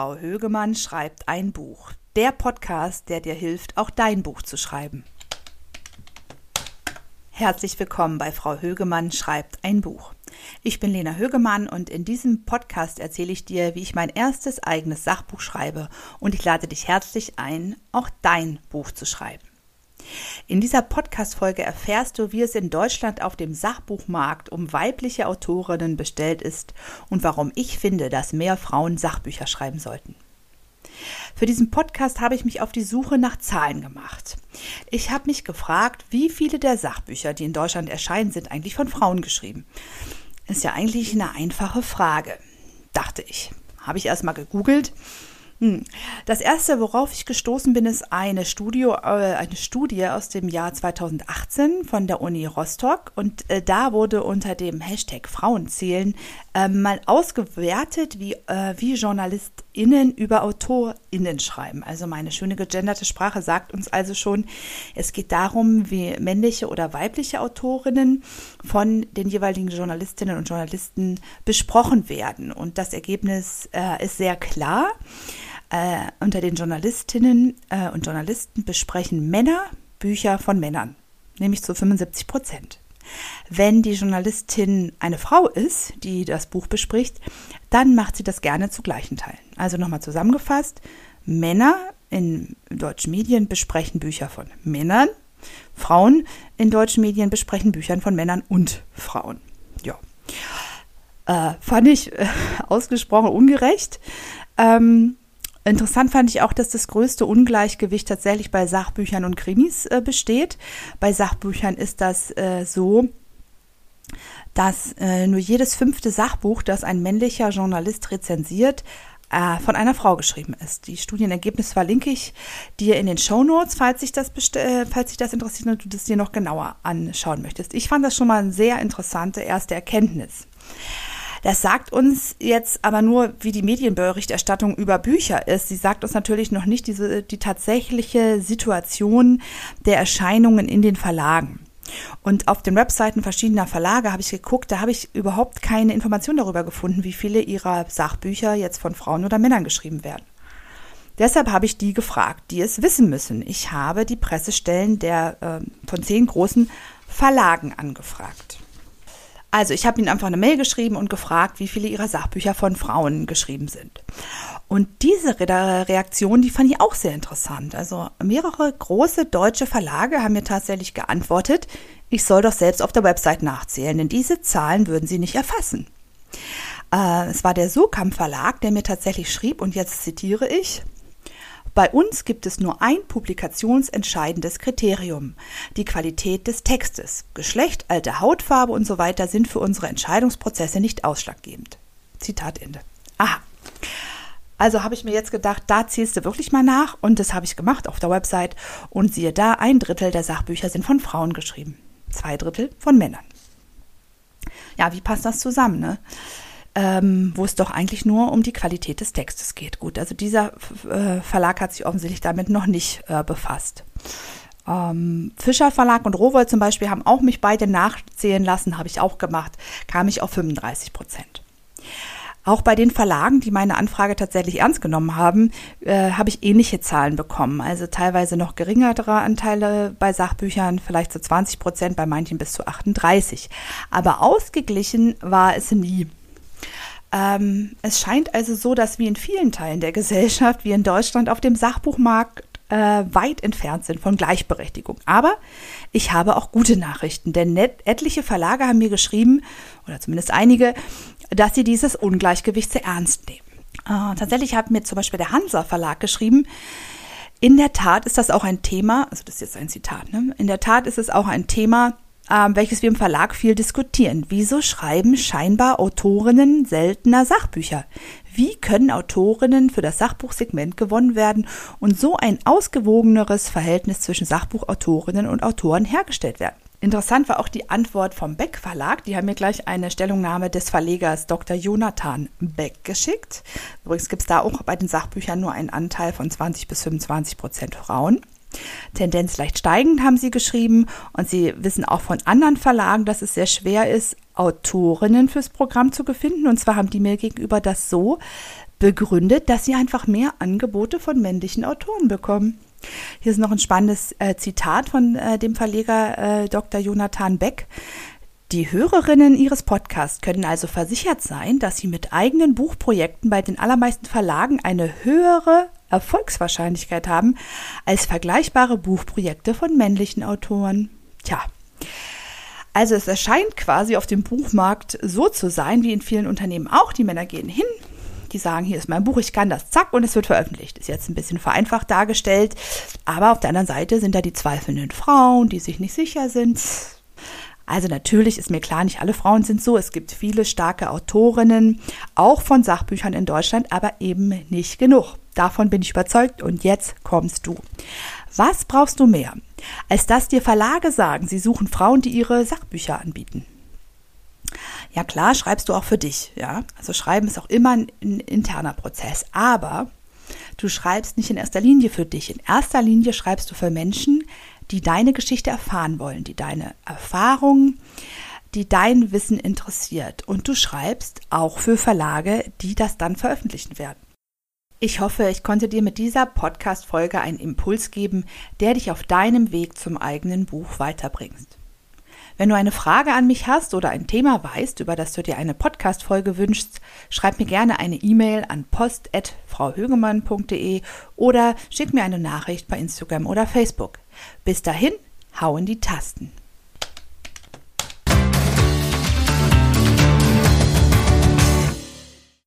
Frau Högemann schreibt ein Buch. Der Podcast, der dir hilft, auch dein Buch zu schreiben. Herzlich willkommen bei Frau Högemann schreibt ein Buch. Ich bin Lena Högemann und in diesem Podcast erzähle ich dir, wie ich mein erstes eigenes Sachbuch schreibe und ich lade dich herzlich ein, auch dein Buch zu schreiben. In dieser Podcast-Folge erfährst du, wie es in Deutschland auf dem Sachbuchmarkt um weibliche Autorinnen bestellt ist und warum ich finde, dass mehr Frauen Sachbücher schreiben sollten. Für diesen Podcast habe ich mich auf die Suche nach Zahlen gemacht. Ich habe mich gefragt, wie viele der Sachbücher, die in Deutschland erscheinen, sind eigentlich von Frauen geschrieben. Ist ja eigentlich eine einfache Frage, dachte ich. Habe ich erstmal gegoogelt. Das erste, worauf ich gestoßen bin, ist eine, Studio, äh, eine Studie aus dem Jahr 2018 von der Uni Rostock. Und äh, da wurde unter dem Hashtag Frauenzählen äh, mal ausgewertet, wie, äh, wie JournalistInnen über AutorInnen schreiben. Also meine schöne gegenderte Sprache sagt uns also schon, es geht darum, wie männliche oder weibliche Autorinnen von den jeweiligen Journalistinnen und Journalisten besprochen werden. Und das Ergebnis ist sehr klar. Äh, unter den Journalistinnen äh, und Journalisten besprechen Männer Bücher von Männern, nämlich zu 75 Prozent. Wenn die Journalistin eine Frau ist, die das Buch bespricht, dann macht sie das gerne zu gleichen Teilen. Also nochmal zusammengefasst, Männer in deutschen Medien besprechen Bücher von Männern, Frauen in deutschen Medien besprechen Bücher von Männern und Frauen. Ja. Äh, fand ich äh, ausgesprochen ungerecht. Ähm, Interessant fand ich auch, dass das größte Ungleichgewicht tatsächlich bei Sachbüchern und Krimis äh, besteht. Bei Sachbüchern ist das äh, so, dass äh, nur jedes fünfte Sachbuch, das ein männlicher Journalist rezensiert, äh, von einer Frau geschrieben ist. Die Studienergebnisse verlinke ich dir in den Show Notes, falls sich das, äh, falls sich das interessiert und du das dir noch genauer anschauen möchtest. Ich fand das schon mal eine sehr interessante erste Erkenntnis. Das sagt uns jetzt aber nur, wie die Medienberichterstattung über Bücher ist. Sie sagt uns natürlich noch nicht diese, die tatsächliche Situation der Erscheinungen in den Verlagen. Und auf den Webseiten verschiedener Verlage habe ich geguckt, da habe ich überhaupt keine Information darüber gefunden, wie viele ihrer Sachbücher jetzt von Frauen oder Männern geschrieben werden. Deshalb habe ich die gefragt, die es wissen müssen. Ich habe die Pressestellen der äh, von zehn großen Verlagen angefragt. Also ich habe ihnen einfach eine Mail geschrieben und gefragt, wie viele ihrer Sachbücher von Frauen geschrieben sind. Und diese Reaktion, die fand ich auch sehr interessant. Also mehrere große deutsche Verlage haben mir tatsächlich geantwortet, ich soll doch selbst auf der Website nachzählen, denn diese Zahlen würden sie nicht erfassen. Äh, es war der Sokam Verlag, der mir tatsächlich schrieb, und jetzt zitiere ich, bei uns gibt es nur ein publikationsentscheidendes Kriterium, die Qualität des Textes. Geschlecht, alte Hautfarbe und so weiter sind für unsere Entscheidungsprozesse nicht ausschlaggebend. Zitat Ende. Aha. Also habe ich mir jetzt gedacht, da zählst du wirklich mal nach und das habe ich gemacht auf der Website und siehe da, ein Drittel der Sachbücher sind von Frauen geschrieben, zwei Drittel von Männern. Ja, wie passt das zusammen, ne? Ähm, wo es doch eigentlich nur um die Qualität des Textes geht. Gut, also dieser äh, Verlag hat sich offensichtlich damit noch nicht äh, befasst. Ähm, Fischer Verlag und Rowold zum Beispiel haben auch mich beide nachzählen lassen, habe ich auch gemacht, kam ich auf 35 Prozent. Auch bei den Verlagen, die meine Anfrage tatsächlich ernst genommen haben, äh, habe ich ähnliche Zahlen bekommen. Also teilweise noch geringere Anteile bei Sachbüchern, vielleicht zu 20 Prozent, bei manchen bis zu 38. Aber ausgeglichen war es nie. Ähm, es scheint also so, dass wir in vielen Teilen der Gesellschaft, wie in Deutschland, auf dem Sachbuchmarkt äh, weit entfernt sind von Gleichberechtigung. Aber ich habe auch gute Nachrichten, denn etliche Verlage haben mir geschrieben, oder zumindest einige, dass sie dieses Ungleichgewicht sehr ernst nehmen. Äh, tatsächlich hat mir zum Beispiel der Hansa Verlag geschrieben, in der Tat ist das auch ein Thema, also das ist jetzt ein Zitat, ne? in der Tat ist es auch ein Thema, ähm, welches wir im Verlag viel diskutieren. Wieso schreiben scheinbar Autorinnen seltener Sachbücher? Wie können Autorinnen für das Sachbuchsegment gewonnen werden und so ein ausgewogeneres Verhältnis zwischen Sachbuchautorinnen und Autoren hergestellt werden? Interessant war auch die Antwort vom Beck Verlag. Die haben mir gleich eine Stellungnahme des Verlegers Dr. Jonathan Beck geschickt. Übrigens gibt es da auch bei den Sachbüchern nur einen Anteil von 20 bis 25 Prozent Frauen. Tendenz leicht steigend, haben sie geschrieben. Und sie wissen auch von anderen Verlagen, dass es sehr schwer ist, Autorinnen fürs Programm zu finden. Und zwar haben die mir gegenüber das so begründet, dass sie einfach mehr Angebote von männlichen Autoren bekommen. Hier ist noch ein spannendes äh, Zitat von äh, dem Verleger äh, Dr. Jonathan Beck. Die Hörerinnen Ihres Podcasts können also versichert sein, dass Sie mit eigenen Buchprojekten bei den allermeisten Verlagen eine höhere Erfolgswahrscheinlichkeit haben als vergleichbare Buchprojekte von männlichen Autoren. Tja, also es erscheint quasi auf dem Buchmarkt so zu sein, wie in vielen Unternehmen auch. Die Männer gehen hin, die sagen, hier ist mein Buch, ich kann das, zack, und es wird veröffentlicht. Ist jetzt ein bisschen vereinfacht dargestellt, aber auf der anderen Seite sind da die zweifelnden Frauen, die sich nicht sicher sind. Also natürlich ist mir klar, nicht alle Frauen sind so. Es gibt viele starke Autorinnen, auch von Sachbüchern in Deutschland, aber eben nicht genug. Davon bin ich überzeugt und jetzt kommst du. Was brauchst du mehr, als dass dir Verlage sagen, sie suchen Frauen, die ihre Sachbücher anbieten? Ja klar, schreibst du auch für dich, ja. Also schreiben ist auch immer ein, ein interner Prozess, aber du schreibst nicht in erster Linie für dich. In erster Linie schreibst du für Menschen, die deine Geschichte erfahren wollen, die deine Erfahrungen, die dein Wissen interessiert. Und du schreibst auch für Verlage, die das dann veröffentlichen werden. Ich hoffe, ich konnte dir mit dieser Podcast-Folge einen Impuls geben, der dich auf deinem Weg zum eigenen Buch weiterbringt. Wenn du eine Frage an mich hast oder ein Thema weißt, über das du dir eine Podcast-Folge wünschst, schreib mir gerne eine E-Mail an post.frauhögemann.de oder schick mir eine Nachricht bei Instagram oder Facebook. Bis dahin, hau in die Tasten.